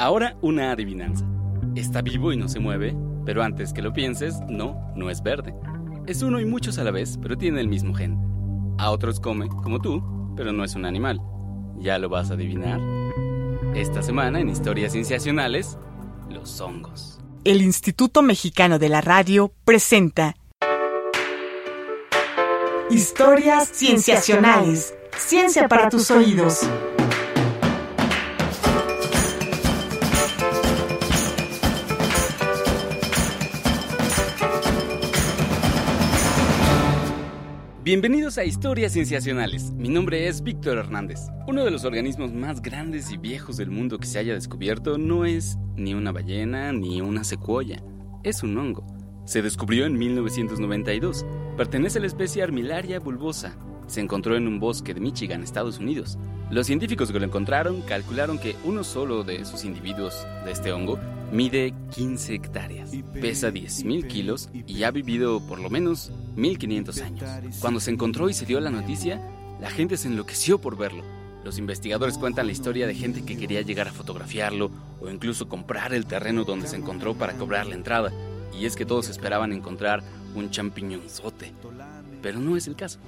Ahora una adivinanza. Está vivo y no se mueve, pero antes que lo pienses, no, no es verde. Es uno y muchos a la vez, pero tiene el mismo gen. A otros come, como tú, pero no es un animal. ¿Ya lo vas a adivinar? Esta semana en Historias Cienciacionales, los hongos. El Instituto Mexicano de la Radio presenta Historias Cienciacionales. Ciencia para tus oídos. Bienvenidos a Historias Cienciacionales. Mi nombre es Víctor Hernández. Uno de los organismos más grandes y viejos del mundo que se haya descubierto no es ni una ballena ni una secuoya. Es un hongo. Se descubrió en 1992. Pertenece a la especie Armillaria bulbosa. Se encontró en un bosque de Michigan, Estados Unidos. Los científicos que lo encontraron calcularon que uno solo de sus individuos de este hongo mide 15 hectáreas, pesa 10.000 kilos y ha vivido por lo menos 1.500 años. Cuando se encontró y se dio la noticia, la gente se enloqueció por verlo. Los investigadores cuentan la historia de gente que quería llegar a fotografiarlo o incluso comprar el terreno donde se encontró para cobrar la entrada. Y es que todos esperaban encontrar un champiñonzote. Pero no es el caso.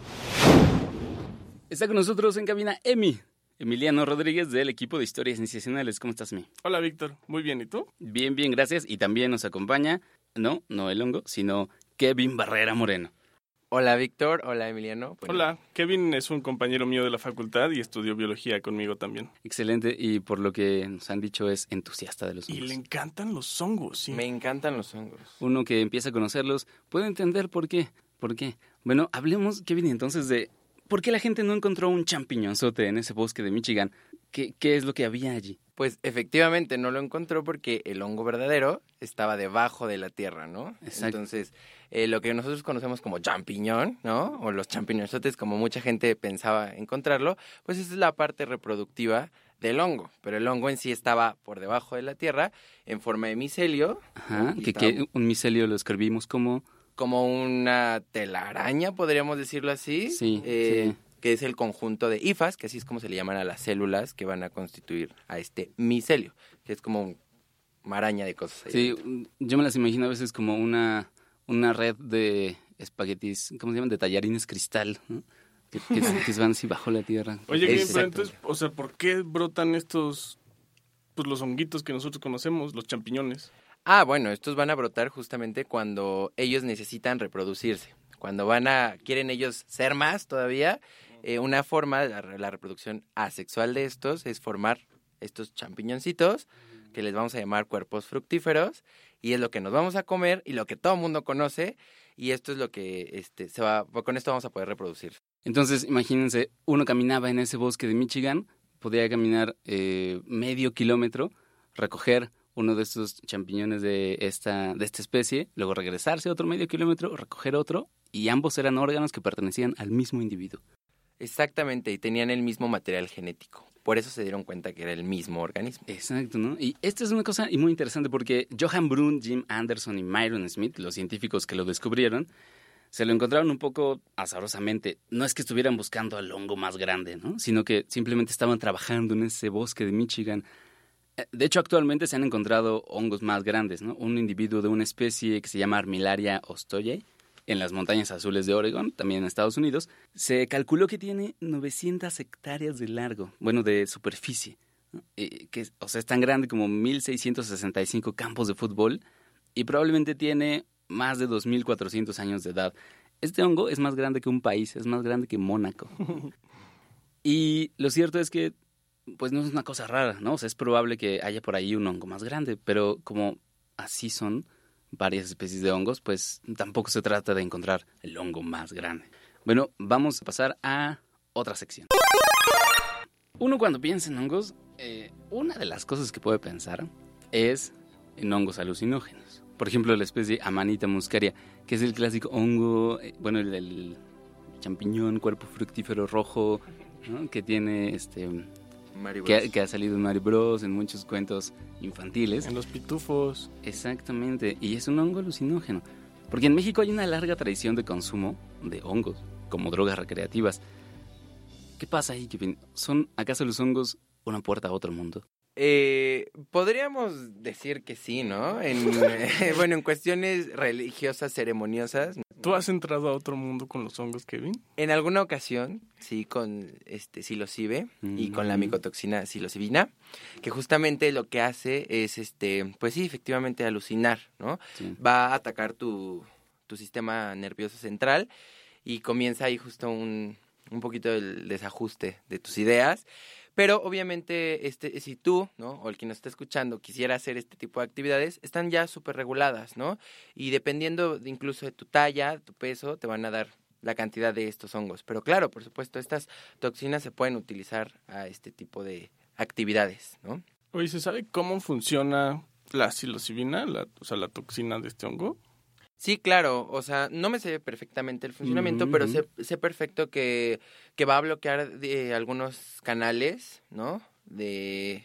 Está con nosotros en cabina Emi, Emiliano Rodríguez del equipo de Historias Sensacionales. ¿Cómo estás, Mi? Hola, Víctor. Muy bien. ¿Y tú? Bien, bien, gracias. Y también nos acompaña, no, no el hongo, sino Kevin Barrera Moreno. Hola, Víctor. Hola, Emiliano. Bueno. Hola. Kevin es un compañero mío de la facultad y estudió biología conmigo también. Excelente. Y por lo que nos han dicho es entusiasta de los hongos. Y le encantan los hongos, sí. Me encantan los hongos. Uno que empieza a conocerlos puede entender por qué. ¿Por qué? Bueno, hablemos, Kevin, entonces de ¿Por qué la gente no encontró un champiñonzote en ese bosque de Michigan? ¿Qué, ¿Qué, es lo que había allí? Pues efectivamente no lo encontró porque el hongo verdadero estaba debajo de la tierra, ¿no? Exacto. Entonces, eh, lo que nosotros conocemos como champiñón, ¿no? O los champiñonzotes, como mucha gente pensaba encontrarlo, pues esa es la parte reproductiva del hongo. Pero el hongo en sí estaba por debajo de la tierra en forma de micelio. Ajá, que, que un micelio lo escribimos como como una telaraña, podríamos decirlo así. Sí, eh, Que es el conjunto de hifas, que así es como se le llaman a las células que van a constituir a este micelio, que es como una maraña de cosas. Ahí sí, dentro. yo me las imagino a veces como una, una red de espaguetis, ¿cómo se llaman? De tallarines cristal, ¿no? que, que, que, van así bajo la tierra. Oye, bien, pero entonces, o sea, ¿por qué brotan estos, pues los honguitos que nosotros conocemos, los champiñones? Ah, bueno, estos van a brotar justamente cuando ellos necesitan reproducirse. Cuando van a, quieren ellos ser más todavía, eh, una forma de la, la, reproducción asexual de estos es formar estos champiñoncitos que les vamos a llamar cuerpos fructíferos y es lo que nos vamos a comer y lo que todo el mundo conoce y esto es lo que este, se va, con esto vamos a poder reproducir. Entonces, imagínense, uno caminaba en ese bosque de Michigan, podía caminar eh, medio kilómetro, recoger uno de estos champiñones de esta, de esta especie, luego regresarse otro medio kilómetro, recoger otro, y ambos eran órganos que pertenecían al mismo individuo. Exactamente, y tenían el mismo material genético. Por eso se dieron cuenta que era el mismo organismo. Exacto, ¿no? Y esta es una cosa muy interesante porque Johan Brun, Jim Anderson y Myron Smith, los científicos que lo descubrieron, se lo encontraron un poco azarosamente. No es que estuvieran buscando al hongo más grande, ¿no? Sino que simplemente estaban trabajando en ese bosque de Michigan de hecho, actualmente se han encontrado hongos más grandes, ¿no? Un individuo de una especie que se llama Armillaria ostoye en las montañas azules de Oregon, también en Estados Unidos, se calculó que tiene 900 hectáreas de largo, bueno, de superficie, ¿no? eh, que, o sea, es tan grande como 1.665 campos de fútbol y probablemente tiene más de 2.400 años de edad. Este hongo es más grande que un país, es más grande que Mónaco. y lo cierto es que pues no es una cosa rara, ¿no? O sea, es probable que haya por ahí un hongo más grande, pero como así son varias especies de hongos, pues tampoco se trata de encontrar el hongo más grande. Bueno, vamos a pasar a otra sección. Uno cuando piensa en hongos, eh, una de las cosas que puede pensar es en hongos alucinógenos. Por ejemplo, la especie Amanita muscaria, que es el clásico hongo, eh, bueno, el, el, champiñón, cuerpo fructífero rojo, ¿no? que tiene este que, que, ha salido en Mario Bros, en muchos cuentos infantiles. En los pitufos. Exactamente, y es un hongo alucinógeno. Porque en México hay una larga tradición de consumo de hongos como drogas recreativas. ¿Qué pasa ahí, Kevin? ¿Son acaso los hongos una puerta a otro mundo? Eh, podríamos decir que sí, ¿no? En, eh, bueno, en cuestiones religiosas, ceremoniosas. ¿Tú has entrado a otro mundo con los hongos, Kevin? En alguna ocasión, sí, con este psilocibe y con la micotoxina psilocibina, que justamente lo que hace es, este, pues sí, efectivamente alucinar, ¿no? Sí. Va a atacar tu, tu sistema nervioso central y comienza ahí justo un, un poquito el desajuste de tus ideas. Pero obviamente, este, si tú, ¿no? O el que nos está escuchando quisiera hacer este tipo de actividades, están ya súper reguladas, ¿no? Y dependiendo de incluso de tu talla, tu peso, te van a dar la cantidad de estos hongos. Pero claro, por supuesto, estas toxinas se pueden utilizar a este tipo de actividades, ¿no? Oye, ¿se sabe cómo funciona la psilocibina, la, o sea, la toxina de este hongo? Sí, claro, o sea, no me sé perfectamente el funcionamiento, pero ujú. sé, sé perfecto que, que va a bloquear de algunos canales, ¿no? De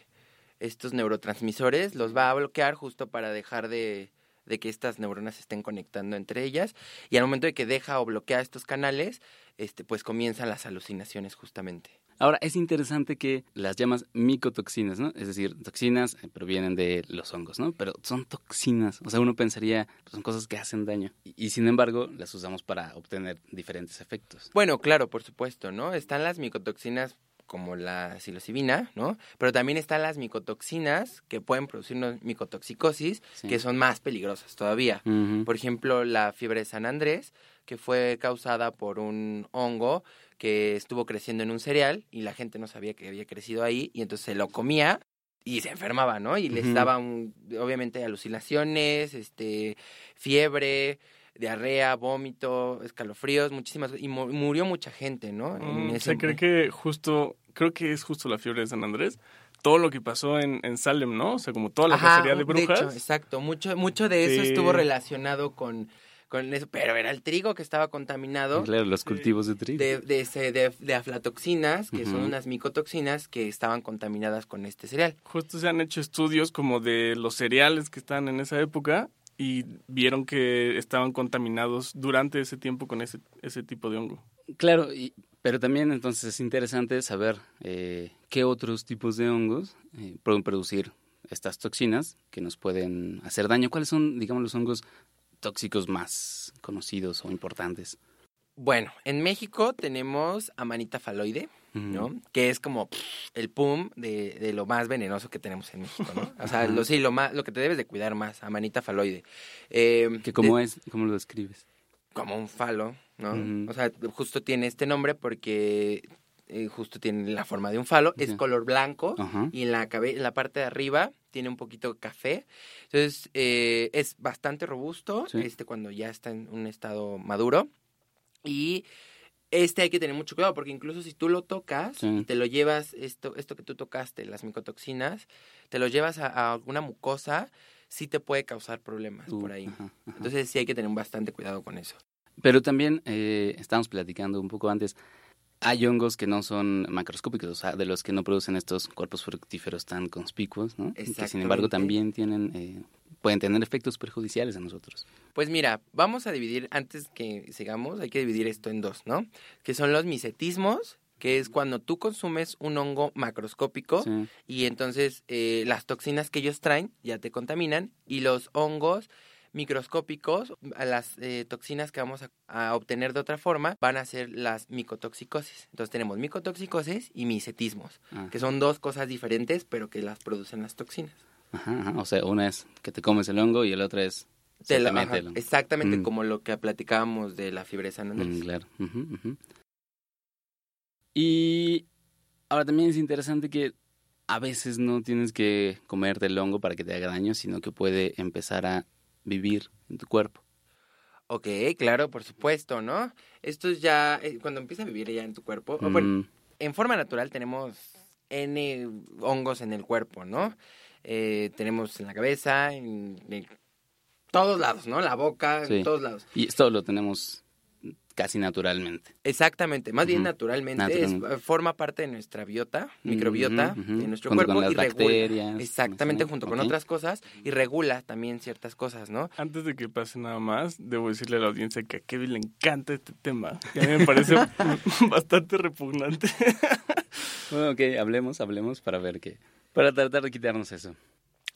estos neurotransmisores, los va a bloquear justo para dejar de, de que estas neuronas se estén conectando entre ellas. Y al momento de que deja o bloquea estos canales, este, pues comienzan las alucinaciones justamente. Ahora, es interesante que las llamas micotoxinas, ¿no? Es decir, toxinas eh, provienen de los hongos, ¿no? Pero son toxinas. O sea, uno pensaría, pues, son cosas que hacen daño. Y, y, sin embargo, las usamos para obtener diferentes efectos. Bueno, claro, por supuesto, ¿no? Están las micotoxinas como la psilocibina, ¿no? Pero también están las micotoxinas que pueden producirnos micotoxicosis, Sí. que son más peligrosas todavía. Por ejemplo, la fiebre de San Andrés, que fue causada por un hongo que estuvo creciendo en un cereal y la gente no sabía que había crecido ahí y entonces se lo comía y se enfermaba, ¿no? Y les Ujú. daba un- obviamente alucinaciones, este, fiebre, diarrea, vómito, escalofríos, muchísimas y mu- murió mucha gente, ¿no? En Mm, ese- se cree que justo, creo que es justo la fiebre de San Andrés. Todo lo que pasó en, en Salem, ¿no? O sea, como toda la Ajá, cacería de brujas. hecho, exacto, mucho mucho de eso estuvo relacionado con con eso, pero era el trigo que estaba contaminado. Claro, los cultivos de trigo. de, de, ese- de- de aflatoxinas, que son unas micotoxinas que estaban contaminadas con este cereal. Justo se han hecho estudios como de los cereales que estaban en esa época y vieron que estaban contaminados durante ese tiempo con ese, ese tipo de hongo. Claro, y- pero también entonces es interesante saber eh, qué otros tipos de hongos eh, pueden producir estas toxinas que nos pueden hacer daño. ¿Cuáles son, digamos, los hongos tóxicos más conocidos o importantes? Bueno, en México tenemos amanita faloide, ¿no? Que es como pff, el pum de, de lo más venenoso que tenemos en México, ¿no? O sea, lo, sí, lo, más, lo que te debes de cuidar más, amanita faloide. Eh, ¿Que ¿Cómo de- es? ¿Cómo lo describes? como un falo, ¿no? O sea, justo tiene este nombre porque eh, justo tiene la forma de un falo, es color blanco y en la, cabe- en la parte de arriba tiene un poquito café. Entonces, eh, es bastante robusto Sí. este cuando ya está en un estado maduro. Y este hay que tener mucho cuidado porque incluso si tú lo tocas Sí. y te lo llevas, esto, esto que tú tocaste, las micotoxinas, te lo llevas a, a alguna mucosa, sí te puede causar problemas Uh, por ahí. ajá, ajá. Entonces sí hay que tener bastante cuidado con eso. Pero también eh, estábamos platicando un poco antes. Hay hongos que no son macroscópicos, o sea, de los que no producen estos cuerpos fructíferos tan conspicuos, ¿no? Que sin embargo también tienen, eh, pueden tener efectos perjudiciales a nosotros. Pues mira, vamos a dividir, antes que sigamos, hay que dividir esto en dos, ¿no? Que son los misetismos, que es cuando tú consumes un hongo macroscópico Sí. y entonces eh, las toxinas que ellos traen ya te contaminan y los hongos microscópicos, las eh, toxinas que vamos a, a obtener de otra forma, van a ser las micotoxicosis. Entonces tenemos micotoxicosis y misetismos, Ah, que son dos cosas diferentes, pero que las producen las toxinas. ajá, ajá. O sea, una es que te comes el hongo y el otro es Te ajá, el hongo. exactamente Mm. como lo que platicábamos de la Andrés. Mm, claro. Y ahora también es interesante que a veces no tienes que comerte el hongo para que te haga daño, sino que puede empezar a vivir en tu cuerpo. Ok, claro, por supuesto, ¿no? Esto es ya, eh, cuando empieza a vivir ya en tu cuerpo, bueno, Mm, en forma natural tenemos N hongos en el cuerpo, ¿no? Eh, tenemos en la cabeza, en, en todos lados, ¿no? La boca, Sí. en todos lados. y esto lo tenemos casi naturalmente. Exactamente, más bien naturalmente, es- naturalmente. forma parte de nuestra biota, microbiota de nuestro Junto cuerpo con las y regula. Exactamente, ¿no? junto con otras cosas y regula también ciertas cosas, ¿no? Antes de que pase nada más, debo decirle a la audiencia que a Kevin le encanta este tema. Y a mí me parece bastante repugnante. Bueno, ok, hablemos, hablemos para ver qué. Para tratar de quitarnos eso.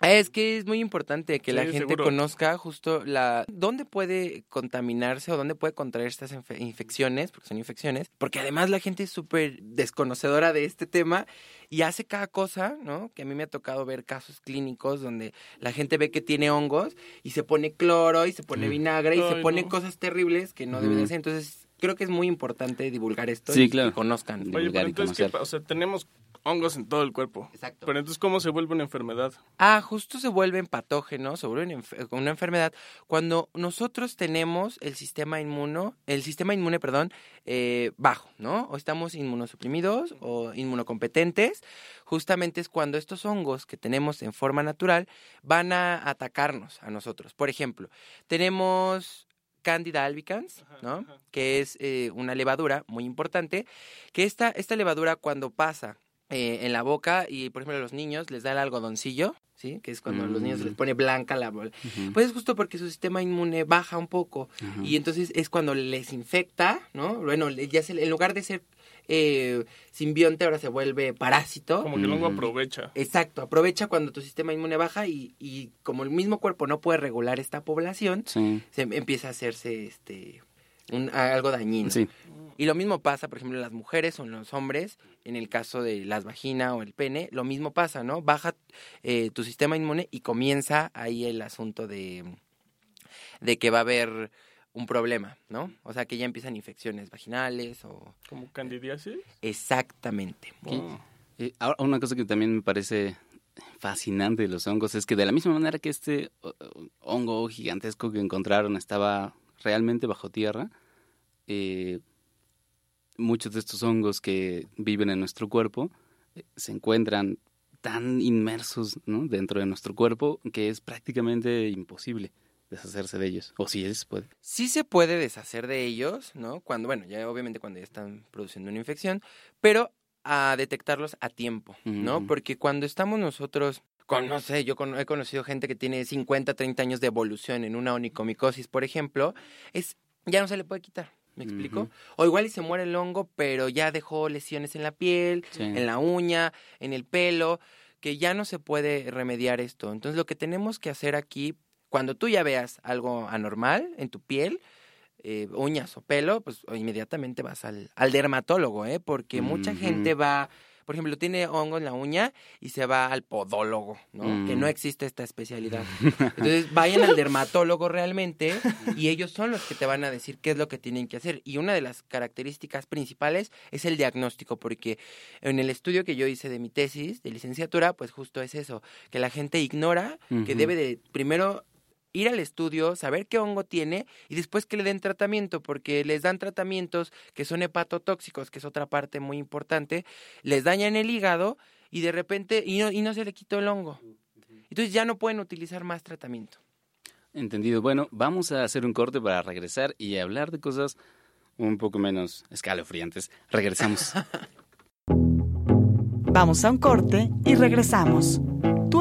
Es que es muy importante que la gente seguro. conozca justo la dónde puede contaminarse o dónde puede contraer estas infe- infecciones, porque son infecciones, porque además la gente es súper desconocedora de este tema y hace cada cosa, ¿no? Que a mí me ha tocado ver casos clínicos donde la gente ve que tiene hongos y se pone cloro y se pone Mm. vinagre y se pone no. cosas terribles que no deben de ser. Entonces, creo que es muy importante divulgar esto y conozcan. Oye, pero y entonces, ¿qué conocer. pa- o sea, tenemos hongos en todo el cuerpo. Exacto. Pero entonces, ¿cómo se vuelve una enfermedad? Ah, justo se vuelven patógenos, se vuelven enf- una enfermedad cuando nosotros tenemos el sistema inmuno, el sistema inmune, perdón, eh, bajo, ¿no? O estamos inmunosuprimidos o inmunocompetentes. Justamente es cuando estos hongos que tenemos en forma natural van a atacarnos a nosotros. Por ejemplo, tenemos Candida albicans, ¿no? Que es eh, una levadura muy importante, que esta, esta levadura cuando pasa eh, en la boca y, por ejemplo, a los niños les da el algodoncillo, ¿sí? Que es cuando a los niños Mm. les pone blanca la... bol- Ujú, Pues es justo porque su sistema inmune baja un poco y entonces es cuando les infecta, ¿no? Bueno, le- ya se- en lugar de ser eh, simbionte ahora se vuelve parásito. Como que Ujú. aprovecha. Exacto, aprovecha cuando tu sistema inmune baja y, y como el mismo cuerpo no puede regular esta población, Sí, se empieza a hacerse este un- algo dañino. sí. Y lo mismo pasa, por ejemplo, en las mujeres o en los hombres, en el caso de las vagina o el pene, lo mismo pasa, ¿no? Baja eh, tu sistema inmune y comienza ahí el asunto de, de que va a haber un problema, ¿no? O sea, que ya empiezan infecciones vaginales o... Como candidiasis. Exactamente. Wow. Eh, ahora, una cosa que también me parece fascinante de los hongos es que de la misma manera que este hongo gigantesco que encontraron estaba realmente bajo tierra, eh, muchos de estos hongos que viven en nuestro cuerpo eh, se encuentran tan inmersos ¿no? dentro de nuestro cuerpo que es prácticamente imposible deshacerse de ellos. O si es, puede. Sí se puede deshacer de ellos, ¿no? Cuando, bueno, ya obviamente cuando ya están produciendo una infección, pero a detectarlos a tiempo, ¿no? Porque cuando estamos nosotros, con, no sé, yo con- he conocido gente que tiene 50, 30 años de evolución en una onicomicosis, por ejemplo, es ya no se le puede quitar. ¿Me explico? O igual y se muere el hongo, pero ya dejó lesiones en la piel, Sí. en la uña, en el pelo, que ya no se puede remediar esto. Entonces lo que tenemos que hacer aquí, cuando tú ya veas algo anormal en tu piel, eh, uñas o pelo, pues inmediatamente vas al, al dermatólogo, ¿eh? Porque mucha gente va, por ejemplo, tiene hongo en la uña y se va al podólogo, ¿no? Que Mm. no existe esta especialidad. Entonces vayan al dermatólogo realmente y ellos son los que te van a decir qué es lo que tienen que hacer. Y una de las características principales es el diagnóstico, porque en el estudio que yo hice de mi tesis de licenciatura, pues justo es eso, que la gente ignora que debe de primero ir al estudio, saber qué hongo tiene y después que le den tratamiento, porque les dan tratamientos que son hepatotóxicos, que es otra parte muy importante, les dañan el hígado y de repente, y no, y no se le quitó el hongo. Entonces ya no pueden utilizar más tratamiento. Entendido. Bueno, vamos a hacer un corte para regresar y hablar de cosas un poco menos escalofriantes. Regresamos. Vamos a un corte y regresamos.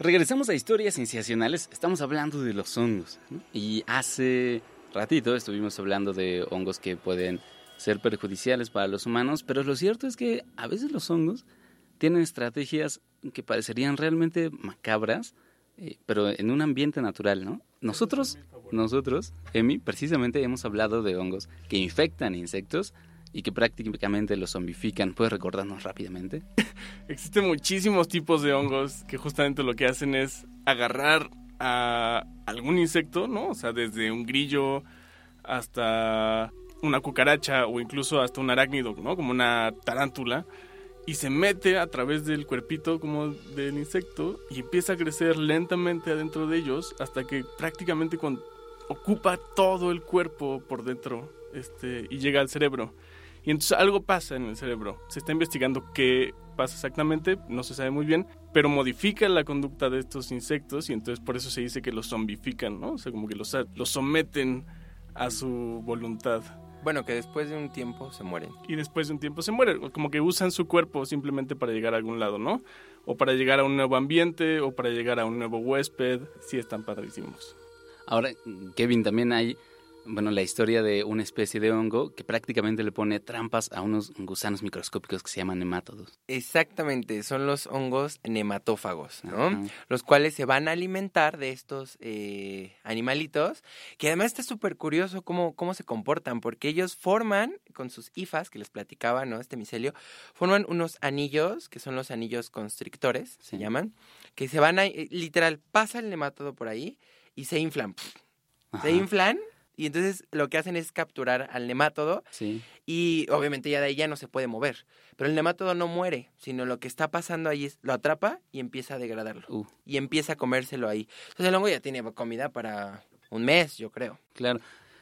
Regresamos a historias sensacionales. Estamos hablando de los hongos. Y hace ratito estuvimos hablando de hongos que pueden ser perjudiciales para los humanos, pero lo cierto es que a veces los hongos tienen estrategias que parecerían realmente macabras, eh, pero en un ambiente natural, ¿no? Nosotros, nosotros, Emi, precisamente hemos hablado de hongos que infectan insectos y que prácticamente los zombifican. ¿Puedes recordarnos rápidamente? Existen muchísimos tipos de hongos que justamente lo que hacen es agarrar a algún insecto, ¿no? O sea, desde un grillo hasta una cucaracha o incluso hasta un arácnido, ¿no? Como una tarántula. Y se mete a través del cuerpito como del insecto y empieza a crecer lentamente adentro de ellos hasta que prácticamente ocupa todo el cuerpo por dentro este, y llega al cerebro. Y entonces algo pasa en el cerebro. Se está investigando qué pasa exactamente, no se sabe muy bien, pero modifica la conducta de estos insectos y entonces por eso se dice que los zombifican, ¿no? O sea, como que los, los someten a su voluntad. Bueno, que después de un tiempo se mueren. Y después de un tiempo se mueren, como que usan su cuerpo simplemente para llegar a algún lado, ¿no? O para llegar a un nuevo ambiente, o para llegar a un nuevo huésped, sí están padrísimos. Ahora, Kevin, también hay bueno, la historia de una especie de hongo que prácticamente le pone trampas a unos gusanos microscópicos que se llaman nemátodos. Exactamente, son los hongos nematófagos, ¿no? Los cuales se van a alimentar de estos eh, animalitos, que además está súper curioso cómo, cómo se comportan, porque ellos forman, con sus hifas, que les platicaba, ¿no? Este micelio, forman unos anillos, que son los anillos constrictores, se llaman, que se van a, eh, literal, pasa el nematodo por ahí y se inflan. Se inflan y entonces lo que hacen es capturar al nemátodo sí. y obviamente ya de ahí ya no se puede mover. Pero el nemátodo no muere, sino lo que está pasando ahí es lo atrapa y empieza a degradarlo. Uh. Y empieza a comérselo ahí. Entonces el hongo ya tiene comida para un mes, yo creo. Claro.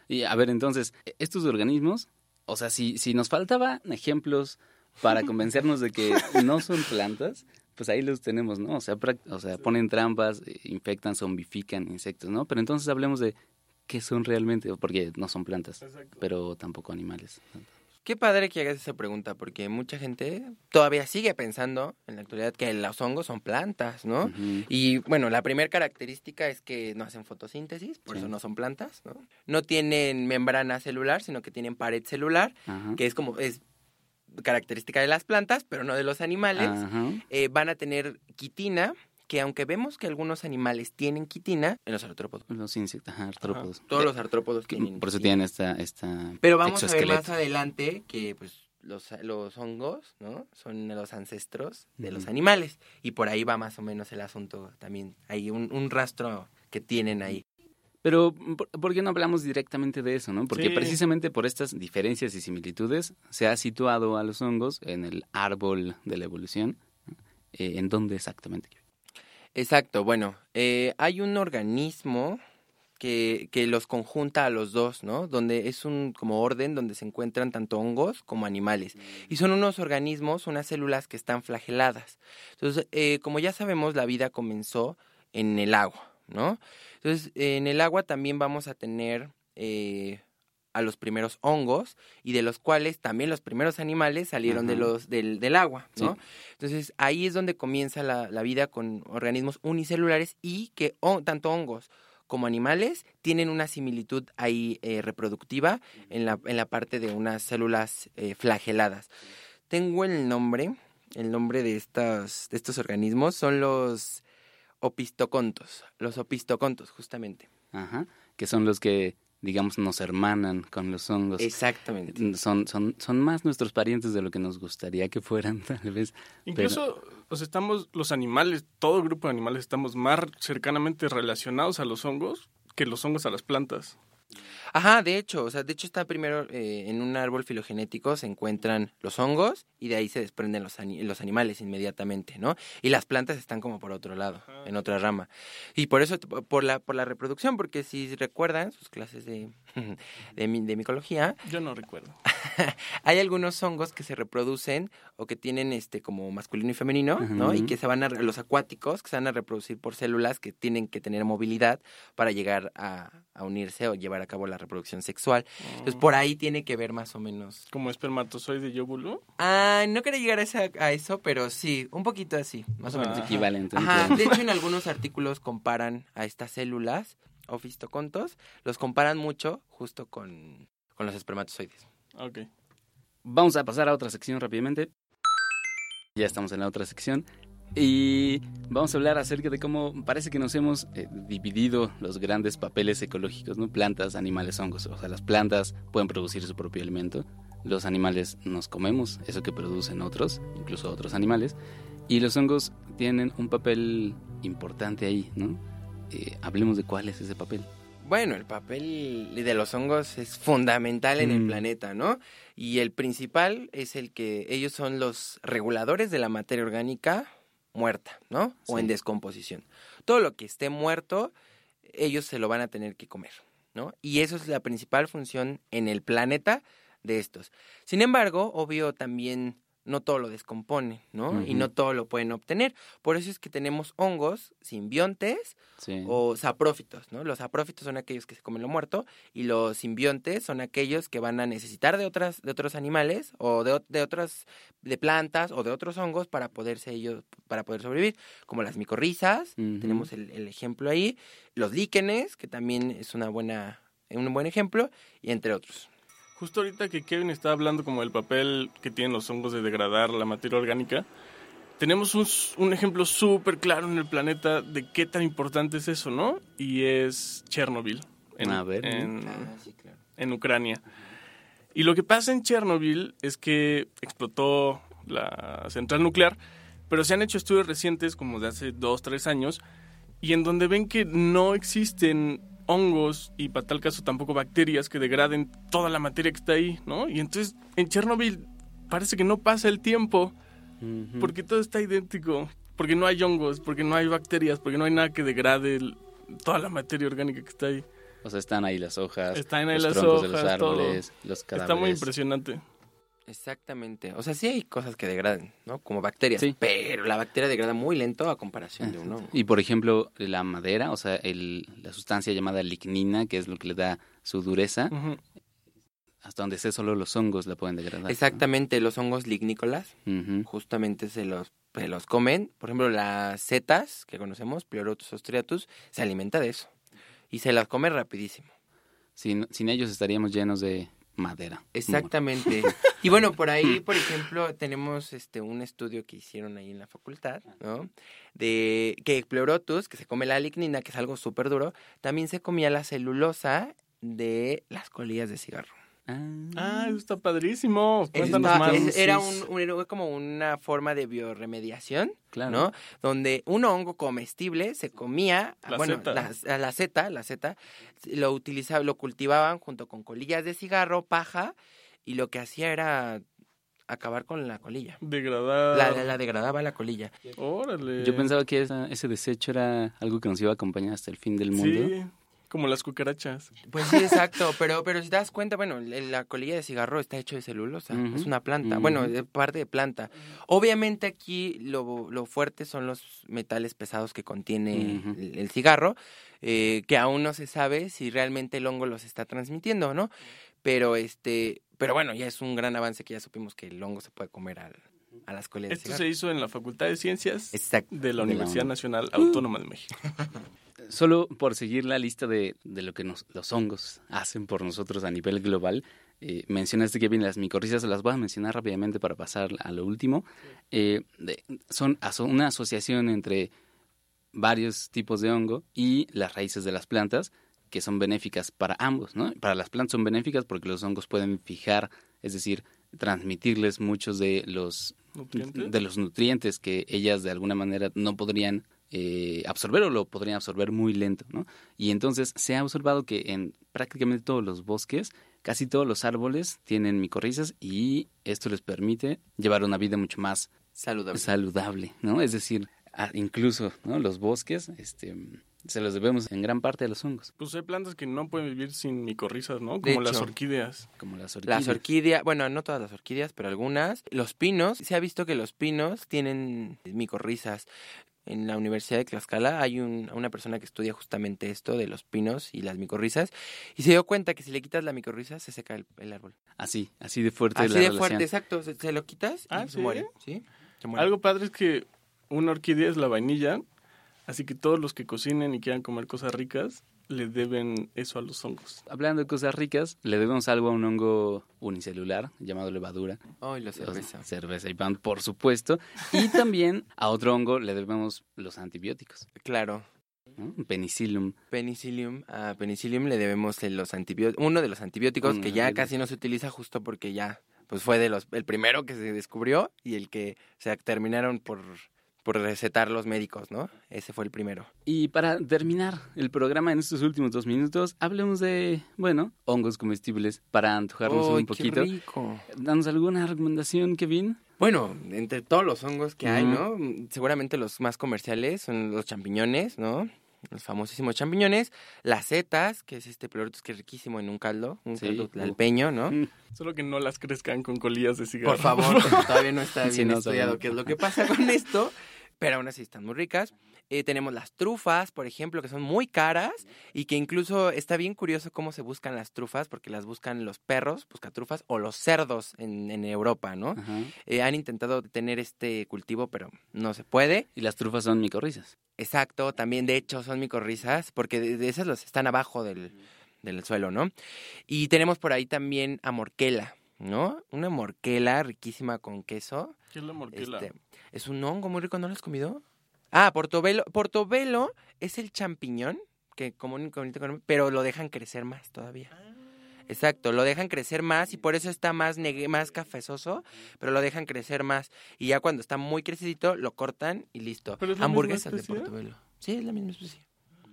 Y a ver, entonces, estos organismos, o sea, si, si nos faltaban ejemplos para convencernos de que no son plantas, pues ahí los tenemos, ¿no? O sea, o sea, ponen trampas, eh, infectan, zombifican insectos, ¿no? Pero entonces hablemos de qué son realmente, porque no son plantas, pero tampoco animales. Qué padre que hagas esa pregunta, porque mucha gente todavía sigue pensando en la actualidad que los hongos son plantas, ¿no? Y bueno, la primera característica es que no hacen fotosíntesis, por eso no son plantas, ¿no? No tienen membrana celular, sino que tienen pared celular, que es como, es característica de las plantas, pero no de los animales. Eh, van a tener quitina, que aunque vemos que algunos animales tienen quitina, en los artrópodos. Los insectos, artrópodos. Todos los artrópodos tienen. Por eso tienen esta, esta. Pero vamos a ver más adelante que pues los, los hongos, ¿no? Son los ancestros de los animales. Y por ahí va más o menos el asunto también. Hay un, un rastro que tienen ahí. Pero, ¿por qué no hablamos directamente de eso, no? Porque precisamente por estas diferencias y similitudes se ha situado a los hongos en el árbol de la evolución. Eh, ¿En dónde exactamente? Exacto, bueno, eh, hay un organismo que, que, los conjunta a los dos, ¿no? Donde es un como orden donde se encuentran tanto hongos como animales. Y son unos organismos, unas células que están flageladas. Entonces, eh, como ya sabemos, la vida comenzó en el agua, ¿no? Entonces, en el agua también vamos a tener eh, a los primeros hongos y de los cuales también los primeros animales salieron de los, del, del agua, ¿no? Entonces ahí es donde comienza la, la, vida con organismos unicelulares y que tanto hongos como animales tienen una similitud ahí eh, reproductiva en la, en la parte de unas células eh, flageladas. Tengo el nombre, el nombre de, estas, de estos organismos son los opistocontos, los opistocontos justamente. Ajá, que son los que digamos, nos hermanan con los hongos. Exactamente. Son, son, son más nuestros parientes de lo que nos gustaría que fueran, tal vez. Incluso, estamos, los animales, todo grupo de animales, estamos más cercanamente relacionados a los hongos que los hongos a las plantas. Ajá, de hecho, o sea, de hecho está primero eh, en un árbol filogenético se encuentran los hongos y de ahí se desprenden los, los animales inmediatamente, ¿no? Y las plantas están como por otro lado, en otra rama. Y por eso, por la, por la reproducción, porque si recuerdan sus clases de, de, de micología... Yo no recuerdo. hay algunos hongos que se reproducen o que tienen este como masculino y femenino, ¿no? Y que se van a, los acuáticos, que se van a reproducir por células que tienen que tener movilidad para llegar a, a unirse o llevar a cabo la reproducción sexual. Entonces, por ahí tiene que ver más o menos. ¿Como espermatozoide y óvulo? Ah, no quería llegar a, eso, pero sí, un poquito así, más o menos. Equivalente. Ajá, de hecho, en algunos artículos comparan a estas células, ofistocontos, los comparan mucho justo con, con los espermatozoides. Ok. Vamos a pasar a otra sección rápidamente. Ya estamos en la otra sección. Y vamos a hablar acerca de cómo parece que nos hemos eh, dividido los grandes papeles ecológicos, ¿no? Plantas, animales, hongos. O sea, las plantas pueden producir su propio alimento. Los animales nos comemos eso que producen otros, incluso otros animales. Y los hongos tienen un papel importante ahí, ¿no? Eh, hablemos de cuál es ese papel. Bueno, el papel de los hongos es fundamental en el mm. planeta, ¿no? Y el principal es el que ellos son los reguladores de la materia orgánica muerta, ¿no? O en descomposición. Todo lo que esté muerto, ellos se lo van a tener que comer, ¿no? Y eso es la principal función en el planeta de estos. Sin embargo, obvio también no todo lo descompone, ¿no? Y no todo lo pueden obtener. Por eso es que tenemos hongos simbiontes Sí. o saprófitos, ¿no? Los saprófitos son aquellos que se comen lo muerto y los simbiontes son aquellos que van a necesitar de otras de otros animales o de, de otras de plantas o de otros hongos para poderse ellos para poder sobrevivir, como las micorrizas, tenemos el, el ejemplo ahí, los líquenes, que también es una buena un buen ejemplo y entre otros. Justo ahorita que Kevin está hablando como del papel que tienen los hongos de degradar la materia orgánica, tenemos un, ejemplo súper claro en el planeta de qué tan importante es eso, ¿no? Y es Chernobyl. En, A ver, en, sí, claro. en Ucrania. Y lo que pasa en Chernobyl es que explotó la central nuclear, pero se han hecho estudios recientes, como de hace dos, tres años, y en donde ven que no existen hongos y para tal caso tampoco bacterias que degraden toda la materia que está ahí, ¿no? Y entonces en Chernobyl parece que no pasa el tiempo porque todo está idéntico, porque no hay hongos, porque no hay bacterias, porque no hay nada que degrade el- toda la materia orgánica que está ahí. O sea, están ahí las hojas, Están ahí los las troncos de los hojas, todo. árboles, los cadáveres. Está muy impresionante. Exactamente. O sea, sí hay cosas que degradan, ¿no? Como bacterias. Sí. Pero la bacteria degrada muy lento a comparación de un hongo. Y por ejemplo, la madera, o sea, el, la sustancia llamada lignina, que es lo que le da su dureza, hasta donde sé solo los hongos la pueden degradar. ¿no? Exactamente, los hongos lignícolas justamente se los, se los comen. Por ejemplo, las setas que conocemos, Pleurotus austriatus, se alimenta de eso. Y se las come rapidísimo. Sin, sin ellos estaríamos llenos de madera. Exactamente. y bueno, por ahí, por ejemplo, tenemos este un estudio que hicieron ahí en la facultad, ¿no? De que Pleurotus, que se come la lignina, que es algo súper duro, también se comía la celulosa de las colillas de cigarro. Ah, Ah, eso está padrísimo. Eso Cuéntanos está- más. es- era, un, un- era como una forma de bioremediación, claro. ¿no? Donde un hongo comestible se comía, La bueno, seta. la, a la seta, la seta, lo utilizaba, lo cultivaban junto con colillas de cigarro, paja, y lo que hacía era acabar con la colilla. Degradar. La, la, la degradaba la colilla. Órale. Yo pensaba que esa- ese desecho era algo que nos iba a acompañar hasta el fin del mundo. Sí, como las cucarachas. Pues sí, exacto, pero, pero si te das cuenta, bueno, la colilla de cigarro está hecho de celulosa, es una planta, bueno, es parte de planta. Obviamente aquí lo, lo fuerte son los metales pesados que contiene el, el cigarro, eh, que aún no se sabe si realmente el hongo los está transmitiendo, ¿no? Pero este, pero bueno, ya es un gran avance que ya supimos que el hongo se puede comer al- a las colillas de Esto cigarro. se hizo en la Facultad de Ciencias Exacto. de la De la Universidad. Nacional Autónoma de México. Solo por seguir la lista de, de lo que nos, los hongos hacen por nosotros a nivel global, eh, mencionaste que bien las micorrizas, las voy a mencionar rápidamente para pasar a lo último. Eh, de- son aso- una asociación entre varios tipos de hongo y las raíces de las plantas que son benéficas para ambos, ¿no? Para las plantas son benéficas porque los hongos pueden fijar, es decir, transmitirles muchos de los ¿Nutrientes? de los nutrientes que ellas de alguna manera no podrían eh, absorber o lo podrían absorber muy lento, ¿no? Y entonces se ha observado que en prácticamente todos los bosques, casi todos los árboles tienen micorrizas y esto les permite llevar una vida mucho más Saludable. saludable, ¿no? Es decir, incluso, ¿no? Los bosques, este, se los debemos en gran parte a los hongos, Pues hay plantas que no pueden vivir sin micorrizas, ¿no? Como las orquídeas. como las orquídeas. Las orquídeas, bueno, no todas las orquídeas, pero algunas. Los pinos, se ha visto que los pinos tienen micorrizas. En la Universidad de Tlaxcala hay un- una persona que estudia justamente esto de los pinos y las micorrizas y se dio cuenta que si le quitas la micorriza se seca el, el árbol. Así, así de fuerte Así la de relación. fuerte, exacto. Se, se lo quitas y Ah, se ¿sí? muere. ¿sí? Se muere. Algo padre es que una orquídea es la vainilla, así que todos los que cocinen y quieran comer cosas ricas le deben eso a los hongos. Hablando de cosas ricas, le debemos algo a un hongo unicelular llamado levadura. Ay, la cerveza. Cerveza y pan, por supuesto. Y también a otro hongo le debemos los antibióticos. Claro. ¿no? Penicillium. Penicillium, a Penicillium le debemos el- los antibióticos, uno de los antibióticos Uno que ya casi no se utiliza justo porque ya pues fue de los el primero que se descubrió y el que se terminaron por por recetar los médicos, ¿no? Ese fue el primero. Y para terminar el programa en estos últimos dos minutos, hablemos de, bueno, hongos comestibles para antojarnos ¡Ay, un qué poquito. rico! Danos alguna recomendación, Kevin. Bueno, entre todos los hongos que hay. ¿no? Seguramente los más comerciales son los champiñones, ¿no? los famosísimos champiñones, las setas, que es este pelorito que es riquísimo en un caldo, un Sí. caldo alpeño, ¿no? Mm. Solo que no las crezcan con colillas de cigarro. Por favor, porque todavía no está Sí, bien no estudiado qué es lo que pasa con esto, pero aún así están muy ricas. Eh, tenemos las trufas, por ejemplo, que son muy caras y que incluso está bien curioso cómo se buscan las trufas, porque las buscan los perros, busca trufas, o los cerdos en, en Europa, ¿no? Eh, han intentado tener este cultivo, pero no se puede. Y las trufas son micorrizas. Exacto, también de hecho son micorrizas, porque de, de esas los están abajo del, del suelo, ¿no? Y tenemos por ahí también a morquela, ¿no? Una morquela riquísima con queso. ¿Qué es la morquela? Este, es un hongo muy rico, ¿no lo has comido? Ah, portobelo. Portobelo es el champiñón, que común, pero lo dejan crecer más todavía. Exacto, lo dejan crecer más y por eso está más más cafezoso, pero lo dejan crecer más. Y ya cuando está muy crecidito, lo cortan y listo. ¿Pero es la misma Hamburguesas de portobelo. Sí, es la misma especie.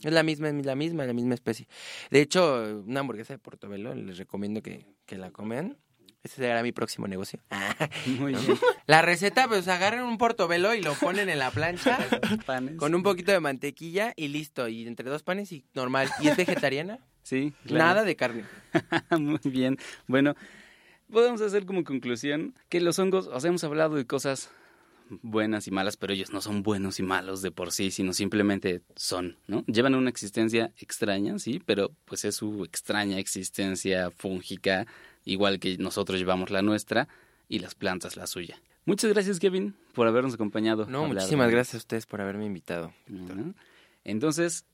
Es la misma, es la misma, la misma especie. De hecho, una hamburguesa de portobelo, les recomiendo que, que la coman. Ese será mi próximo negocio. Muy bien. La receta, pues agarran un portobelo y lo ponen en la plancha Panes. con un poquito de mantequilla y listo. Y entre dos panes y normal. ¿Y es vegetariana? Sí, claro. Nada de carne. Muy bien. Bueno, podemos hacer como conclusión que los hongos, o sea, hemos hablado de cosas buenas y malas, pero ellos no son buenos y malos de por sí, sino simplemente son, ¿no? Llevan una existencia extraña, sí, pero pues es su extraña existencia fúngica, igual que nosotros llevamos la nuestra y las plantas la suya. Muchas gracias, Kevin, por habernos acompañado. No, muchísimas gracias a ustedes por haberme invitado. Entonces,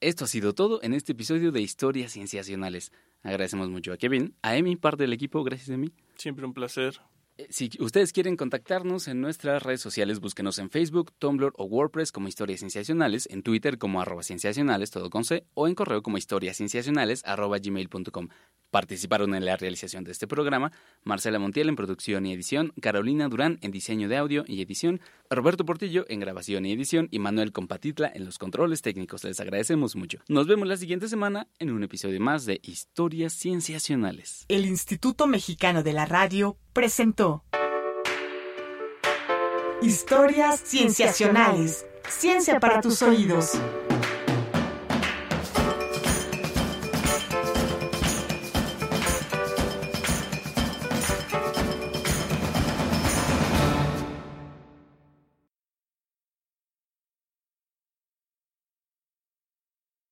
esto ha sido todo en este episodio de Historias Cienciacionales. Agradecemos mucho a Kevin, a Emi, parte del equipo, gracias a mí. Siempre un placer. Eh, Si ustedes quieren contactarnos en nuestras redes sociales, búsquenos en Facebook, Tumblr o WordPress como Historias Cienciacionales, en Twitter como arroba cienciacionales, todo con C, o en correo como historiascienciacionales arroba gmail.com. Participaron en la realización de este programa Marcela Montiel en producción y edición, Carolina Durán en diseño de audio y edición, Roberto Portillo en grabación y edición y Manuel Compatitla en los controles técnicos. Les agradecemos mucho. Nos vemos la siguiente semana en un episodio más de Historias Cienciacionales. El Instituto Mexicano de la Radio presentó Historias Cienciacionales. Ciencia para tus oídos.